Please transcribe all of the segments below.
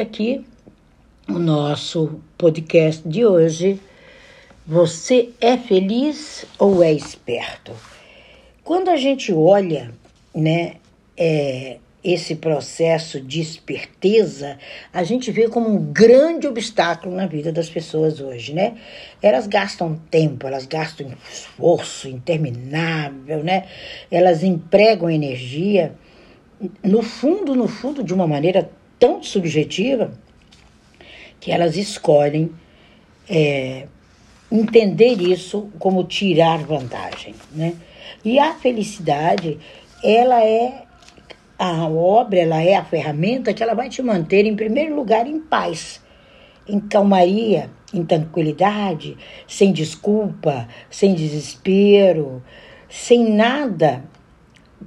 Aqui o nosso podcast de hoje. Você é feliz ou é esperto? Quando a gente olha, né, é, esse processo de esperteza, a gente vê como um grande obstáculo na vida das pessoas hoje, né? Elas gastam tempo, elas gastam esforço interminável, né? Elas empregam energia, no fundo, no fundo, de uma maneira tão subjetiva, que elas escolhem é, entender isso como tirar vantagem, né? E a felicidade, ela é a obra ela é a ferramenta que ela vai te manter, em primeiro lugar, em paz, em calmaria, em tranquilidade, sem desculpa, sem desespero, sem nada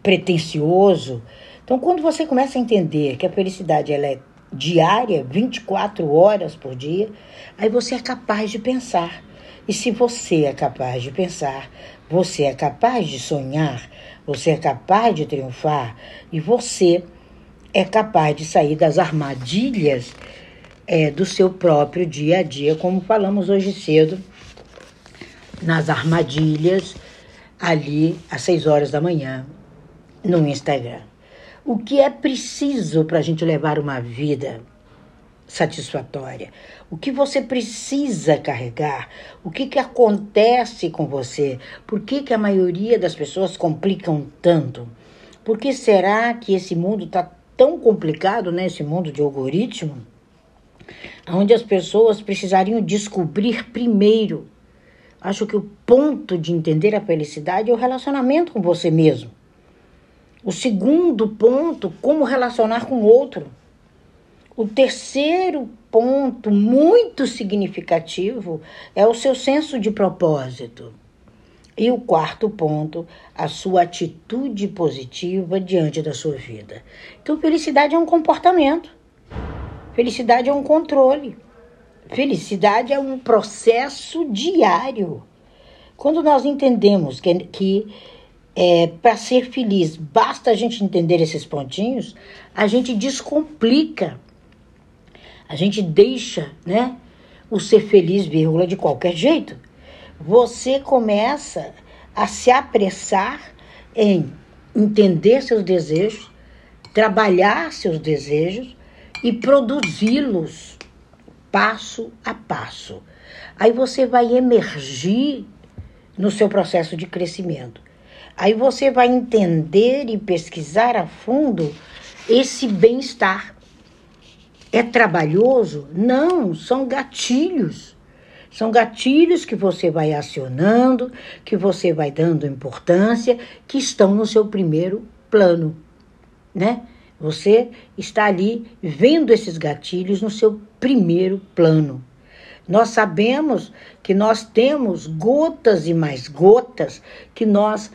pretensioso. Então, quando você começa a entender que a felicidade ela é diária, 24 horas por dia, aí você é capaz de pensar. E se você é capaz de pensar, você é capaz de sonhar, você é capaz de triunfar e você é capaz de sair das armadilhas é, do seu próprio dia a dia, como falamos hoje cedo, nas armadilhas ali às 6 horas da manhã no Instagram. O que é preciso para a gente levar uma vida satisfatória? O que você precisa carregar? O que, que acontece com você? Por que, que a maioria das pessoas complicam tanto? Por que será que esse mundo está tão complicado, né? Esse mundo de algoritmo, onde as pessoas precisariam descobrir primeiro. Acho que o ponto de entender a felicidade é o relacionamento com você mesmo. O segundo ponto, como relacionar com o outro. O terceiro ponto muito significativo é o seu senso de propósito. E o quarto ponto, a sua atitude positiva diante da sua vida. Então, felicidade é um comportamento. Felicidade é um controle. Felicidade é um processo diário. Quando nós entendemos que, que é, para ser feliz basta a gente entender esses pontinhos, a gente descomplica a gente deixa, né, o ser feliz, vírgula, de qualquer jeito. Você começa a se apressar em entender seus desejos, trabalhar seus desejos e produzi-los passo a passo. Aí você vai emergir no seu processo de crescimento. Aí você vai entender e pesquisar a fundo esse bem-estar. É trabalhoso? Não, são gatilhos. São gatilhos que você vai acionando, que você vai dando importância, que estão no seu primeiro plano, né? Você está ali vendo esses gatilhos no seu primeiro plano. Nós sabemos que nós temos gotas e mais gotas que nós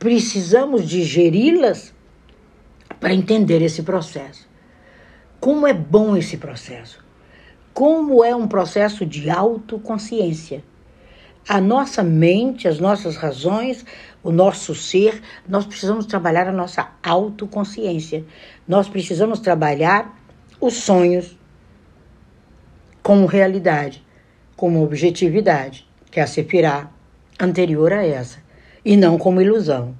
precisamos digeri-las para entender esse processo. Como é bom esse processo. Como é um processo de autoconsciência. A nossa mente, as nossas razões, o nosso ser, nós precisamos trabalhar a nossa autoconsciência. Nós precisamos trabalhar os sonhos como realidade, como objetividade, que é a Sefirá anterior a essa, e não como ilusão.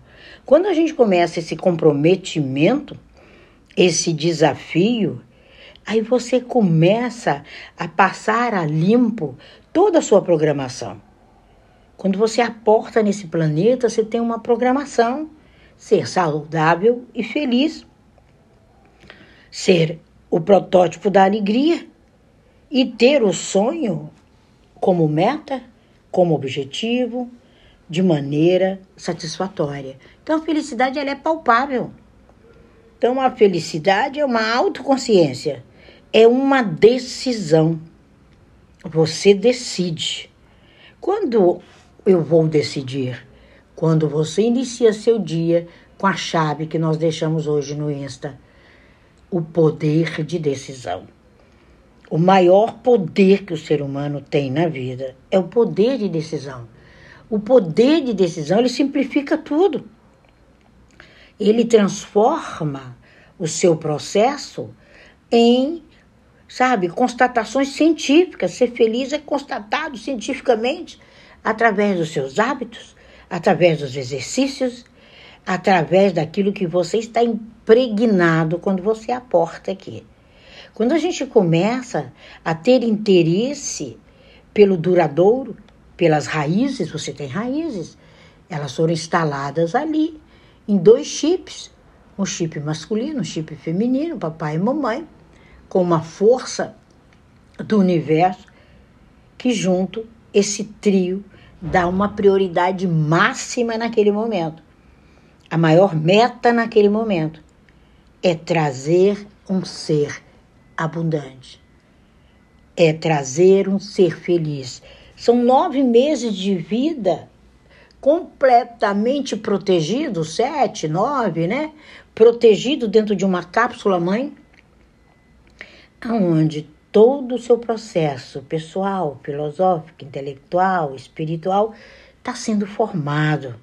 Quando a gente começa esse comprometimento, esse desafio, Aí você começa a passar a limpo toda a sua programação. Quando você aporta nesse planeta, você tem uma programação: ser saudável e feliz, ser o protótipo da alegria e ter o sonho como meta, como objetivo, de maneira satisfatória. Então a felicidade ela é palpável. Então a felicidade é uma autoconsciência é uma decisão. Você decide. Quando eu vou decidir? Quando você inicia seu dia com a chave que nós deixamos hoje no Insta. O poder de decisão. O maior poder que o ser humano tem na vida é o poder de decisão. O poder de decisão, ele simplifica tudo. Ele transforma o seu processo em sabe? Constatações científicas. Ser feliz é constatado cientificamente através dos seus hábitos, através dos exercícios, através daquilo que você está impregnado quando você aporta aqui. Quando a gente começa a ter interesse pelo duradouro, pelas raízes, você tem raízes, elas foram instaladas ali em dois chips, um chip masculino, um chip feminino, papai e mamãe, com uma força do universo que junto esse trio dá uma prioridade máxima naquele momento. A maior meta naquele momento é trazer um ser abundante. É trazer um ser feliz. São nove meses de vida completamente protegido, sete, nove, né? Protegido dentro de uma cápsula mãe, aonde todo o seu processo pessoal, filosófico, intelectual, espiritual está sendo formado,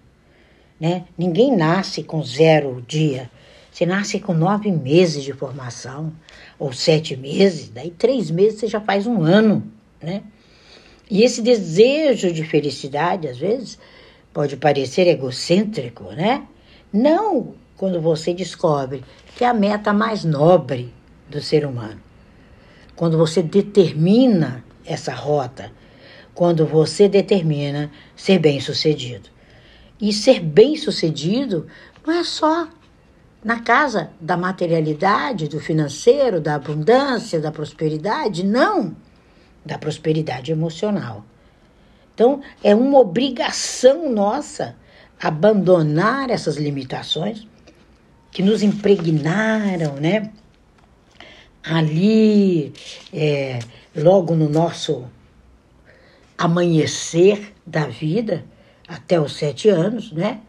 né? Ninguém nasce com zero dia. Você nasce com nove meses de formação, ou sete meses, daí três meses você já faz um ano, né? E esse desejo de felicidade, às vezes, pode parecer egocêntrico, né? Não quando você descobre que é a meta mais nobre do ser humano. Quando você determina essa rota, quando você determina ser bem-sucedido. E ser bem-sucedido não é só na casa da materialidade, do financeiro, da abundância, da prosperidade, não da prosperidade emocional. Então, é uma obrigação nossa abandonar essas limitações que nos impregnaram, né? Ali, é, logo no nosso amanhecer da vida, até os sete anos, né?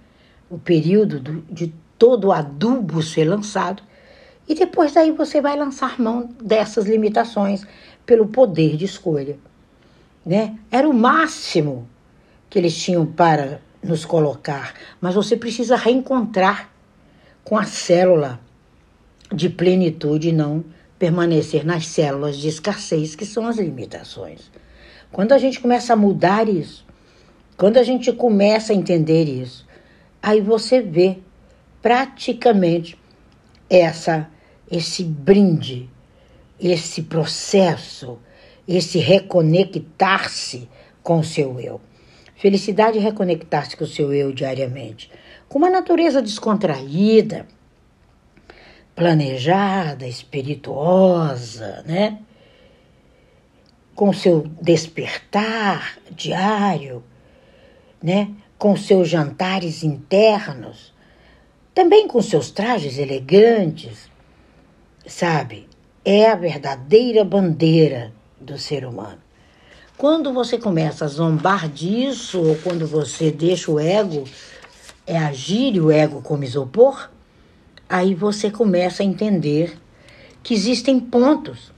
O período do, de todo o adubo ser lançado. E depois daí você vai lançar mão dessas limitações pelo poder de escolha. Né? Era o máximo que eles tinham para nos colocar, mas você precisa reencontrar com a célula de plenitude e não permanecer nas células de escassez, que são as limitações. Quando a gente começa a mudar isso, quando a gente começa a entender isso, aí você vê praticamente essa esse brinde esse processo, esse reconectar-se com o seu eu. Felicidade é reconectar-se com o seu eu diariamente, com uma natureza descontraída, planejada, espirituosa, né? Com seu despertar diário, né? Com seus jantares internos, também com seus trajes elegantes, sabe? É a verdadeira bandeira do ser humano. Quando você começa a zombar disso, ou quando você deixa o ego é agir o ego como isopor, aí você começa a entender que existem pontos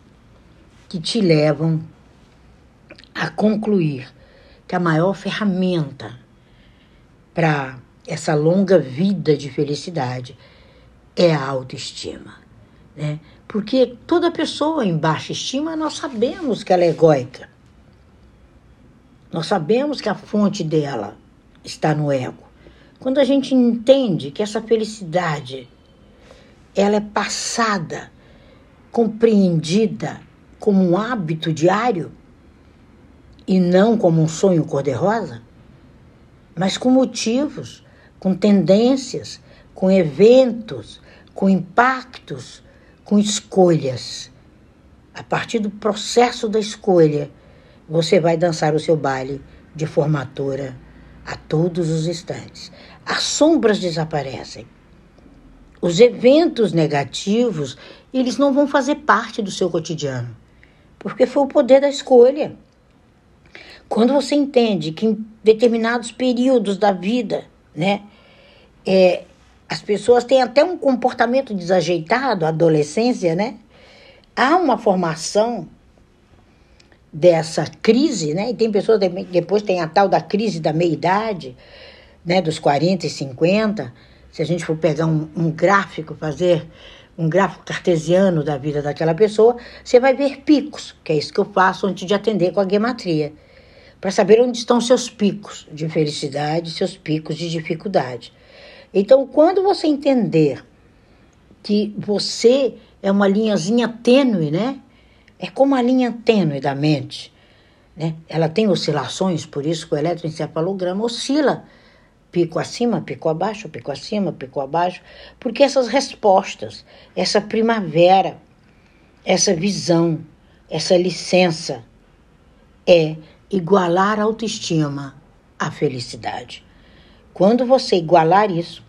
que te levam a concluir que a maior ferramenta para essa longa vida de felicidade é a autoestima. Né? Porque toda pessoa em baixa estima, nós sabemos que ela é egóica. Nós sabemos que a fonte dela está no ego. Quando a gente entende que essa felicidade ela é passada, compreendida como um hábito diário e não como um sonho cor-de-rosa, mas com motivos, com tendências, com eventos, com impactos com escolhas. A partir do processo da escolha, você vai dançar o seu baile de formatura a todos os instantes. As sombras desaparecem. Os eventos negativos, eles não vão fazer parte do seu cotidiano, porque foi o poder da escolha. Quando você entende que em determinados períodos da vida, né, é, as pessoas têm até um comportamento desajeitado, adolescência, né? Há uma formação dessa crise, né? E tem pessoas depois tem a tal da crise da meia-idade, né? Dos 40 e 50. Se a gente for pegar um, um gráfico, fazer um gráfico cartesiano da vida daquela pessoa, você vai ver picos, que é isso que eu faço antes de atender com a gematria, para saber onde estão seus picos de felicidade, seus picos de dificuldade. Então, quando você entender que você é uma linhazinha tênue, né? É como a linha tênue da mente, né? Ela tem oscilações, por isso que o eletroencefalograma oscila pico acima, pico abaixo, pico acima, pico abaixo, porque essas respostas, essa primavera, essa visão, essa licença é igualar a autoestima à felicidade. Quando você igualar isso,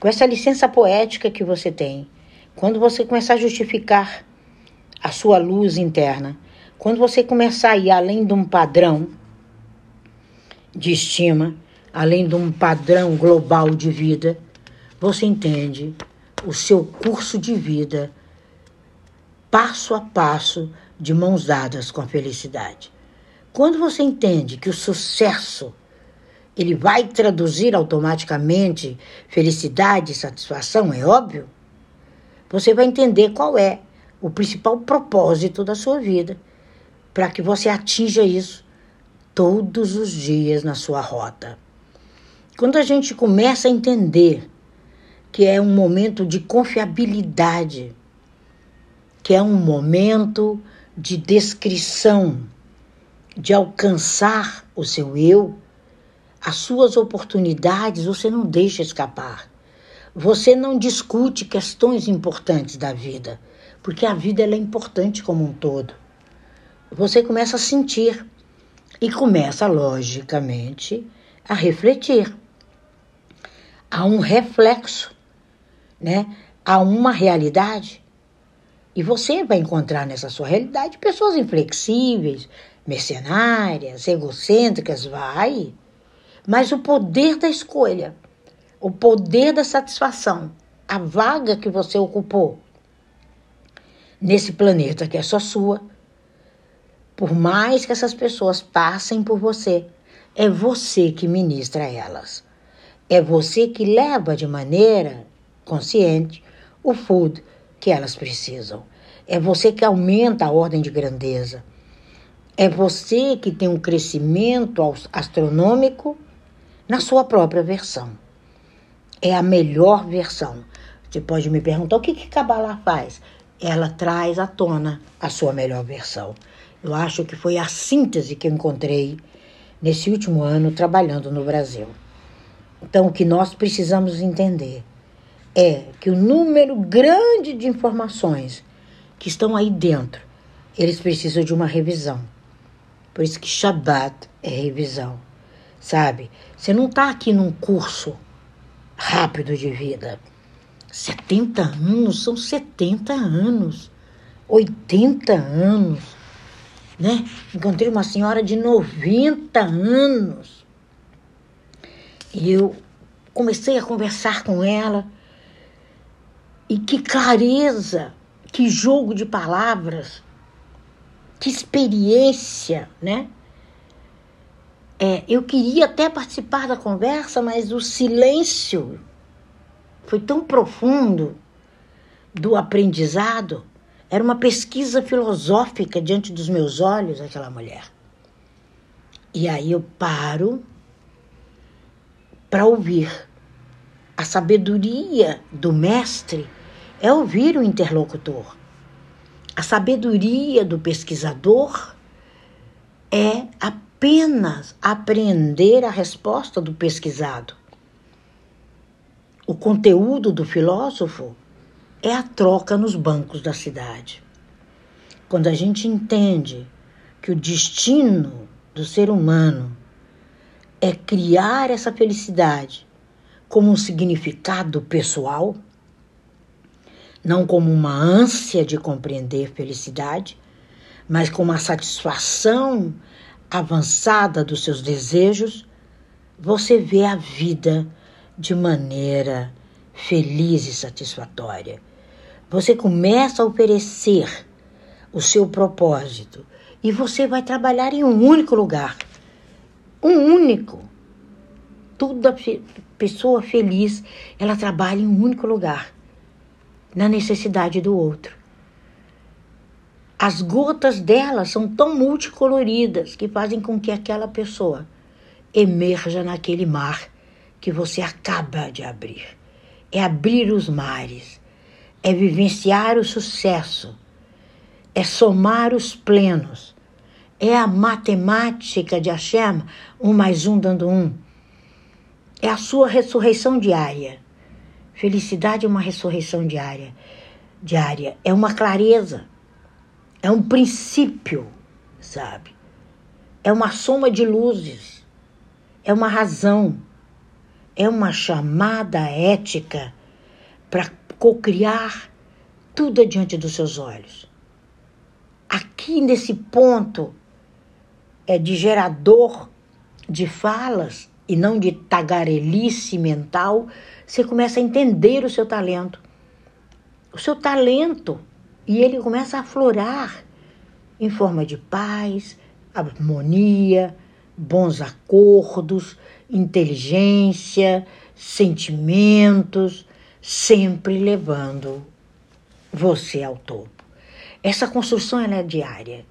com essa licença poética que você tem, quando você começar a justificar a sua luz interna, quando você começar a ir além de um padrão de estima, além de um padrão global de vida, você entende o seu curso de vida passo a passo, de mãos dadas com a felicidade. Quando você entende que o sucesso ele vai traduzir automaticamente felicidade e satisfação, é óbvio, você vai entender qual é o principal propósito da sua vida para que você atinja isso todos os dias na sua rota. Quando a gente começa a entender que é um momento de confiabilidade, que é um momento de descrição, de alcançar o seu eu, as suas oportunidades você não deixa escapar. Você não discute questões importantes da vida, porque a vida é importante como um todo. Você começa a sentir e começa, logicamente, a refletir há um reflexo, né? Há uma realidade. E você vai encontrar nessa sua realidade pessoas inflexíveis, mercenárias, egocêntricas, vai. Mas o poder da escolha, o poder da satisfação, a vaga que você ocupou nesse planeta que é só sua, por mais que essas pessoas passem por você, é você que ministra elas. É você que leva de maneira consciente o food que elas precisam. É você que aumenta a ordem de grandeza. É você que tem um crescimento astronômico na sua própria versão. É a melhor versão. Você pode me perguntar o que que Kabbalah faz? Ela traz à tona a sua melhor versão. Eu acho que foi a síntese que eu encontrei nesse último ano trabalhando no Brasil. Então, o que nós precisamos entender é que o número grande de informações que estão aí dentro, eles precisam de uma revisão. Por isso que Shabbat é revisão, sabe? Você não está aqui num curso rápido de vida. 70 anos são 70 anos, 80 anos, né? Encontrei uma senhora de 90 anos e eu comecei a conversar com ela. E que clareza, que jogo de palavras, que experiência, né? É, eu queria até participar da conversa, mas o silêncio foi tão profundo do aprendizado. Era uma pesquisa filosófica diante dos meus olhos, aquela mulher. E aí eu paro para ouvir. A sabedoria do mestre é ouvir o interlocutor. A sabedoria do pesquisador é apenas aprender a resposta do pesquisado. O conteúdo do filósofo é a troca nos bancos da cidade. Quando a gente entende que o destino do ser humano é criar essa felicidade como um significado pessoal, não como uma ânsia de compreender felicidade, mas como a satisfação avançada dos seus desejos, você vê a vida de maneira feliz e satisfatória. Você começa a oferecer o seu propósito e você vai trabalhar em um único lugar um único. Toda pessoa feliz, ela trabalha em um único lugar. na necessidade do outro. As gotas dela são tão multicoloridas que fazem com que aquela pessoa emerja naquele mar que você acaba de abrir. É abrir os mares, é vivenciar o sucesso, é somar os plenos, é a matemática de Hashem, um mais um dando um. É a sua ressurreição diária. Felicidade é uma ressurreição diária. Diária. É uma clareza. É um princípio, sabe? É uma soma de luzes. É uma razão. É uma chamada ética para cocriar tudo adiante dos seus olhos. Aqui nesse ponto é de gerador de falas e não de tagarelice mental, você começa a entender o seu talento. O seu talento. E ele começa a aflorar em forma de paz, harmonia, bons acordos, inteligência, sentimentos, sempre levando você ao topo. Essa construção é diária.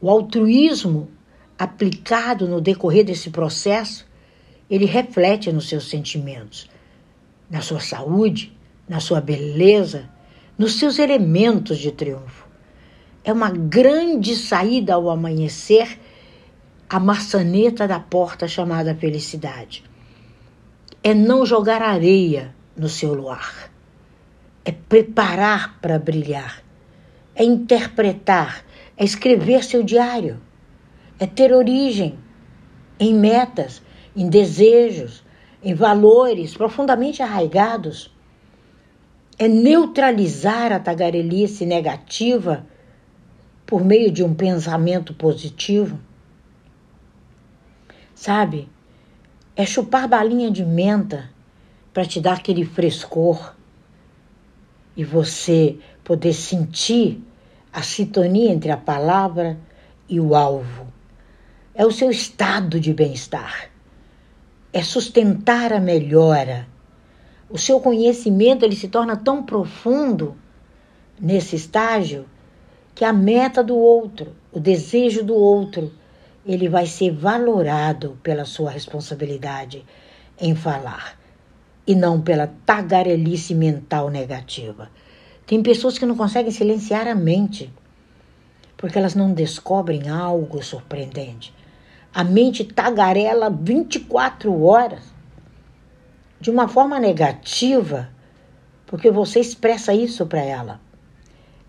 O altruísmo aplicado no decorrer desse processo, ele reflete nos seus sentimentos, na sua saúde, na sua beleza, nos seus elementos de triunfo. É uma grande saída ao amanhecer a maçaneta da porta chamada felicidade. É não jogar areia no seu luar. É preparar para brilhar. É interpretar. É escrever seu diário é ter origem em metas, em desejos, em valores profundamente arraigados. É neutralizar a tagarelice negativa por meio de um pensamento positivo. Sabe? É chupar balinha de menta para te dar aquele frescor e você poder sentir a sintonia entre a palavra e o alvo é o seu estado de bem-estar. É sustentar a melhora. O seu conhecimento ele se torna tão profundo nesse estágio que a meta do outro, o desejo do outro, ele vai ser valorado pela sua responsabilidade em falar e não pela tagarelice mental negativa. Tem pessoas que não conseguem silenciar a mente porque elas não descobrem algo surpreendente. A mente tagarela 24 horas de uma forma negativa, porque você expressa isso para ela.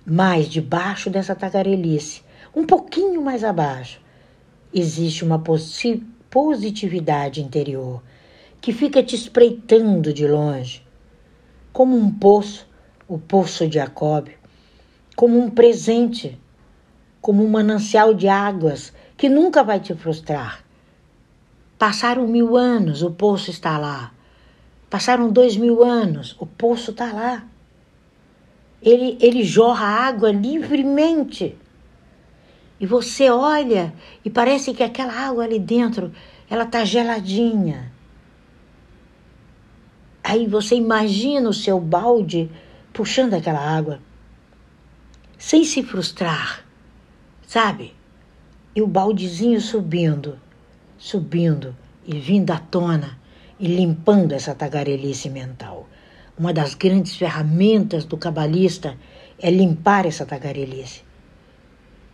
Mas debaixo dessa tagarelice, um pouquinho mais abaixo, existe uma positividade interior que fica te espreitando de longe, como um poço, o poço de Jacob, como um presente, como um manancial de águas que nunca vai te frustrar. Passaram mil anos, o poço está lá. Passaram dois mil anos, o poço está lá. Ele, ele jorra água livremente. E você olha e parece que aquela água ali dentro, ela está geladinha. Aí você imagina o seu balde puxando aquela água, sem se frustrar, sabe? e o baldezinho subindo, subindo e vindo à tona e limpando essa tagarelice mental. Uma das grandes ferramentas do cabalista é limpar essa tagarelice.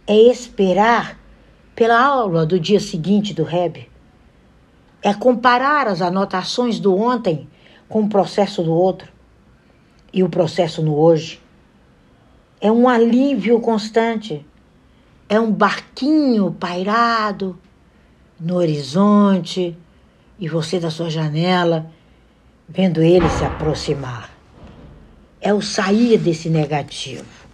É esperar pela aula do dia seguinte do Rebbe. É comparar as anotações do ontem com o processo do outro e o processo no hoje. É um alívio constante é um barquinho pairado no horizonte e você da sua janela vendo ele se aproximar. É o sair desse negativo.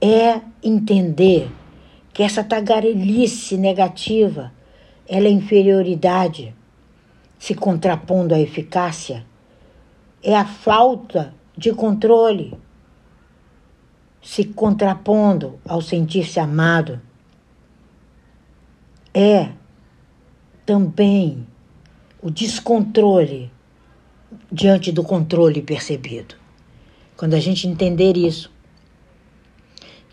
É entender que essa tagarelice negativa ela é inferioridade se contrapondo à eficácia. É a falta de controle se contrapondo ao sentir-se amado, é também o descontrole diante do controle percebido. quando a gente entender isso,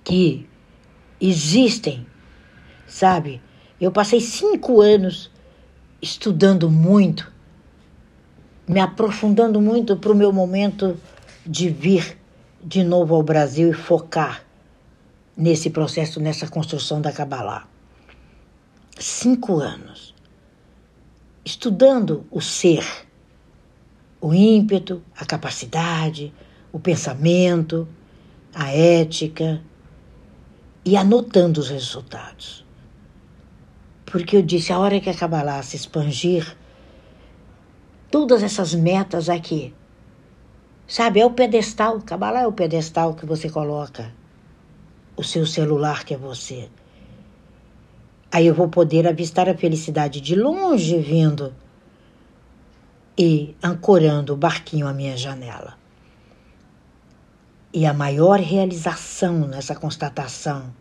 que existem, sabe? Eu passei cinco anos estudando muito, me aprofundando muito para o meu momento de vir de novo ao Brasil e focar nesse processo, nessa construção da Kabbalah. Cinco anos. Estudando o ser, o ímpeto, a capacidade, o pensamento, a ética e anotando os resultados. Porque eu disse, a hora que a Kabbalah se expandir, todas essas metas aqui, sabe, é o pedestal, Kabbalah é o pedestal que você coloca o seu celular que é você. Aí eu vou poder avistar a felicidade de longe vindo e ancorando o barquinho à minha janela. E a maior realização nessa constatação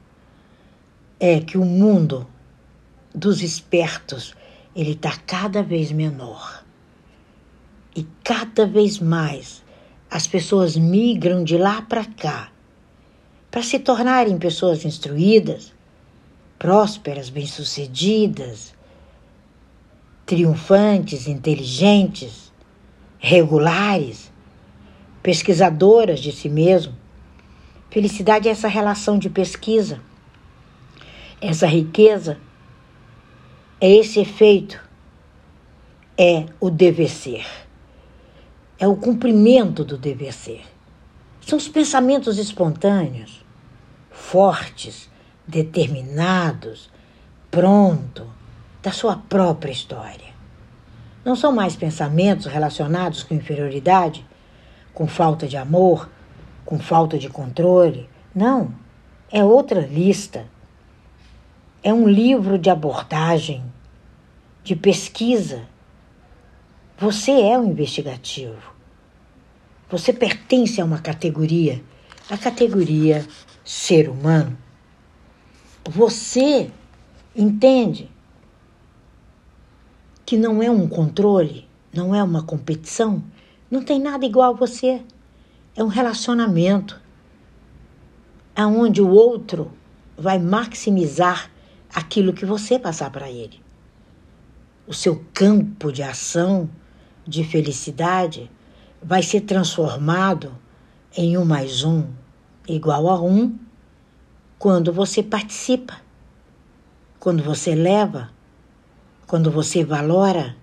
é que o mundo dos espertos ele está cada vez menor. E cada vez mais as pessoas migram de lá para cá para se tornarem pessoas instruídas, prósperas, bem-sucedidas, triunfantes, inteligentes, regulares, pesquisadoras de si mesmo. Felicidade é essa relação de pesquisa, essa riqueza, é esse efeito, é o dever ser, é o cumprimento do dever ser. São os pensamentos espontâneos, fortes, determinados, pronto, da sua própria história. Não são mais pensamentos relacionados com inferioridade, com falta de amor, com falta de controle. Não, é outra lista. É um livro de abordagem, de pesquisa. Você é um investigativo. Você pertence a uma categoria, a categoria ser humano. Você entende que não é um controle, não é uma competição, não tem nada igual a você. É um relacionamento aonde o outro vai maximizar aquilo que você passar para ele. O seu campo de ação, de felicidade, vai ser transformado em um mais um igual a um quando você participa, quando você leva, quando você valora,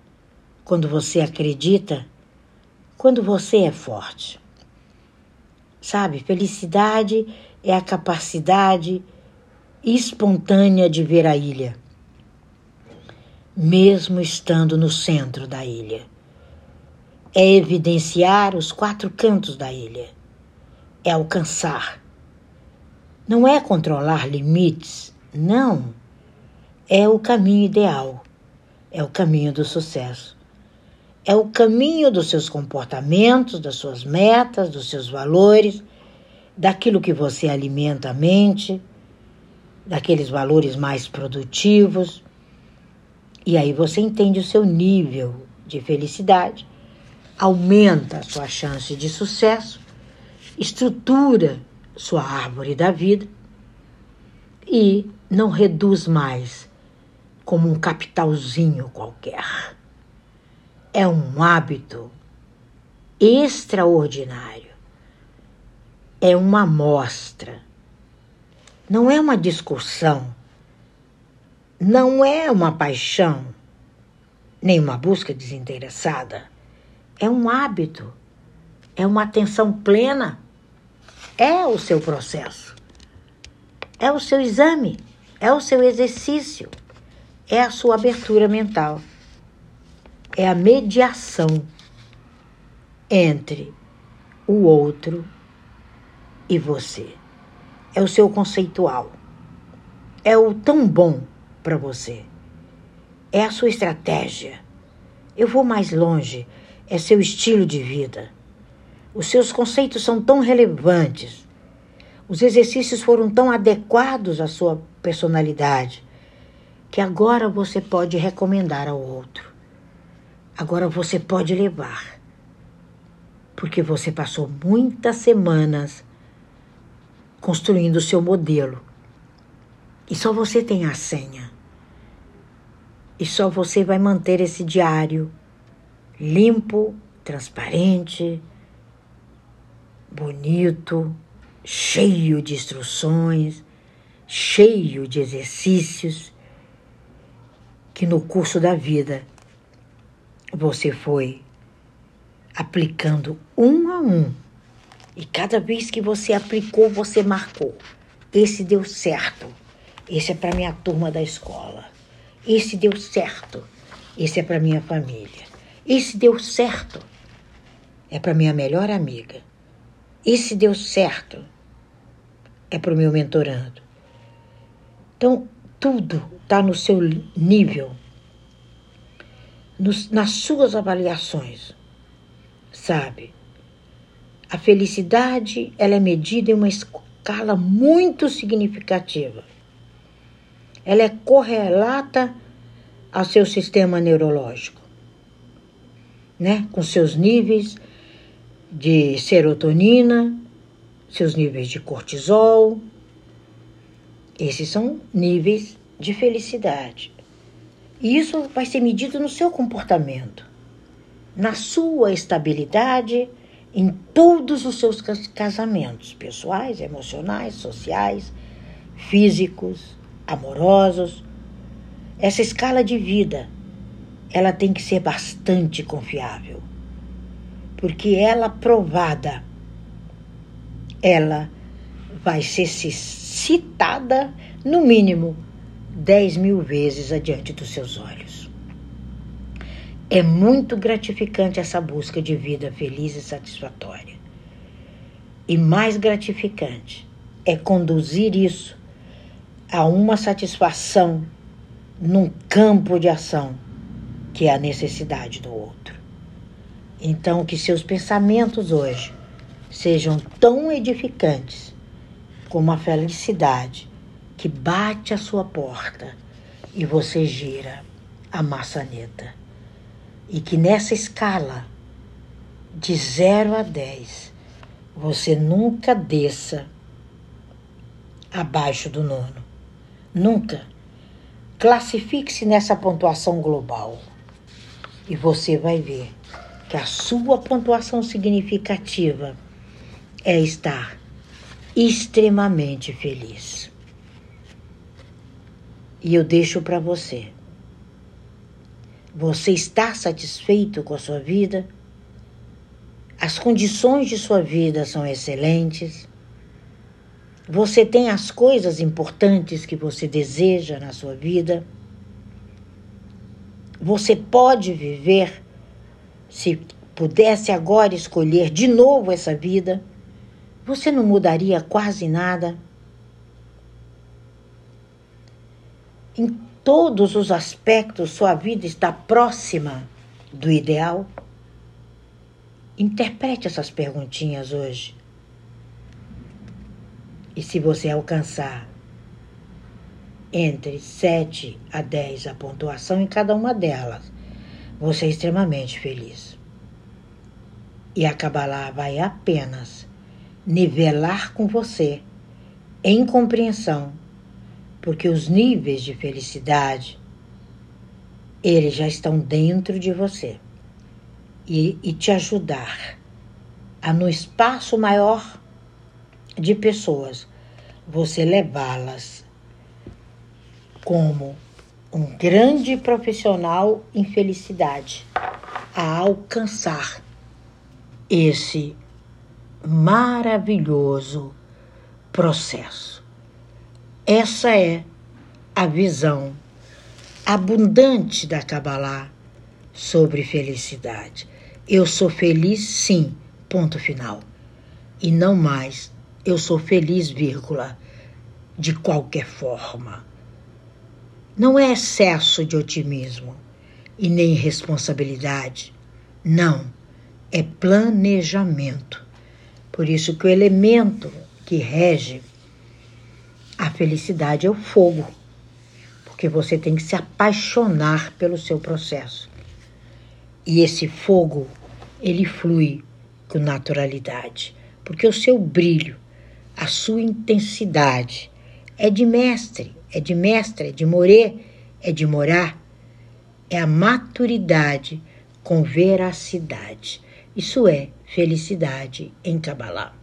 quando você acredita, quando você é forte. Sabe, felicidade é a capacidade espontânea de ver a ilha, mesmo estando no centro da ilha. É evidenciar os quatro cantos da ilha é alcançar. Não é controlar limites, não. É o caminho ideal, é o caminho do sucesso. É o caminho dos seus comportamentos, das suas metas, dos seus valores, daquilo que você alimenta a mente, daqueles valores mais produtivos. E aí você entende o seu nível de felicidade, aumenta a sua chance de sucesso estrutura sua árvore da vida e não reduz mais como um capitalzinho qualquer. É um hábito extraordinário. É uma amostra. Não é uma discussão. Não é uma paixão, nem uma busca desinteressada. É um hábito. É uma atenção plena é o seu processo, é o seu exame, é o seu exercício, é a sua abertura mental, é a mediação entre o outro e você. É o seu conceitual, é o tão bom para você, é a sua estratégia. Eu vou mais longe, é seu estilo de vida os seus conceitos são tão relevantes, os exercícios foram tão adequados à sua personalidade, que agora você pode recomendar ao outro. Agora você pode levar. porque você passou muitas semanas construindo o seu modelo. E só você tem a senha. E só você vai manter esse diário limpo, transparente, bonito, cheio de instruções, cheio de exercícios que no curso da vida você foi aplicando um a um. E cada vez que você aplicou, você marcou. Esse deu certo. Esse é para minha turma da escola. Esse deu certo. Esse é para minha família. Esse deu certo. É para minha melhor amiga. Esse deu certo. É para o meu mentorando. Então, tudo está no seu nível, nos, nas suas avaliações, sabe? A felicidade ela é medida em uma escala muito significativa. Ela é correlata ao seu sistema neurológico, né? Com seus níveis de serotonina, seus níveis de cortisol. Esses são níveis de felicidade. E isso vai ser medido no seu comportamento, na sua estabilidade em todos os seus casamentos pessoais, emocionais, sociais, físicos, amorosos. Essa escala de vida, ela tem que ser bastante confiável. Porque ela provada, ela vai ser citada no mínimo 10 mil vezes adiante dos seus olhos. É muito gratificante essa busca de vida feliz e satisfatória. E mais gratificante é conduzir isso a uma satisfação num campo de ação que é a necessidade do outro. Então, que seus pensamentos hoje sejam tão edificantes como a felicidade que bate à sua porta e você gira a maçaneta e que nessa escala de 0 a 10 você nunca desça abaixo do nono. Nunca. Classifique-se nessa pontuação global e você vai ver que a sua pontuação significativa é estar extremamente feliz. E eu deixo para você você está satisfeito com a sua vida? As condições de sua vida são excelentes? Você tem as coisas importantes que você deseja na sua vida? Você pode viver, se pudesse agora escolher de novo essa vida, você não mudaria quase nada? todos os aspectos sua vida está próxima do ideal? Interprete essas perguntinhas hoje. E se você alcançar entre 7 a 10 a pontuação em cada uma delas, você é extremamente feliz. E a Kabbalah vai apenas nivelar com você em compreensão porque os níveis de felicidade eles já estão dentro de você e, e te ajudar a no espaço maior de pessoas você levá-las como um grande profissional em felicidade a alcançar esse maravilhoso processo. Essa é a visão abundante da Kabbalah sobre felicidade. Eu sou feliz, sim, ponto final. E não mais, eu sou feliz, vírgula, de qualquer forma. Não é excesso de otimismo e nem responsabilidade. Não, é planejamento. Por isso que o elemento que rege a felicidade é o fogo, porque você tem que se apaixonar pelo seu processo. E esse fogo, ele flui com naturalidade, porque o seu brilho, a sua intensidade é de mestre, é de mestre, é de morrer, é de morar, é a maturidade com veracidade. Isso é felicidade em Kabbalah.